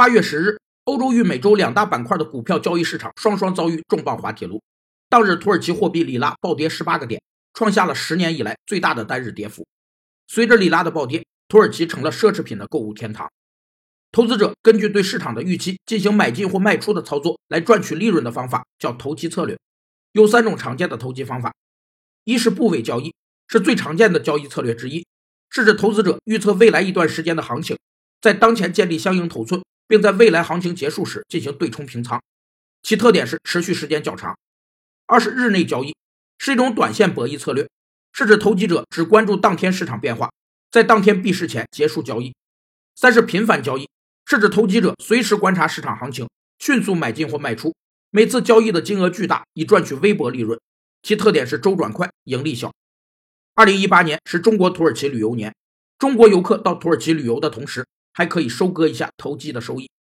八月十日，欧洲与美洲两大板块的股票交易市场双双遭遇重磅滑铁卢。当日，土耳其货币里拉暴跌十八个点，创下了十年以来最大的单日跌幅。随着里拉的暴跌，土耳其成了奢侈品的购物天堂。投资者根据对市场的预期进行买进或卖出的操作来赚取利润的方法叫投机策略。有三种常见的投机方法：一是部位交易，是最常见的交易策略之一，是指投资者预测未来一段时间的行情，在当前建立相应头寸，并在未来行情结束时进行对冲平仓，其特点是持续时间较长。二是日内交易，是一种短线博弈策略，是指投机者只关注当天市场变化，在当天闭市前结束交易。三是频繁交易，是指投机者随时观察市场行情，迅速买进或卖出，每次交易的金额巨大，以赚取微薄利润。其特点是周转快，盈利小。二零一八年是中国土耳其旅游年，中国游客到土耳其旅游的同时，还可以收割一下投机的收益。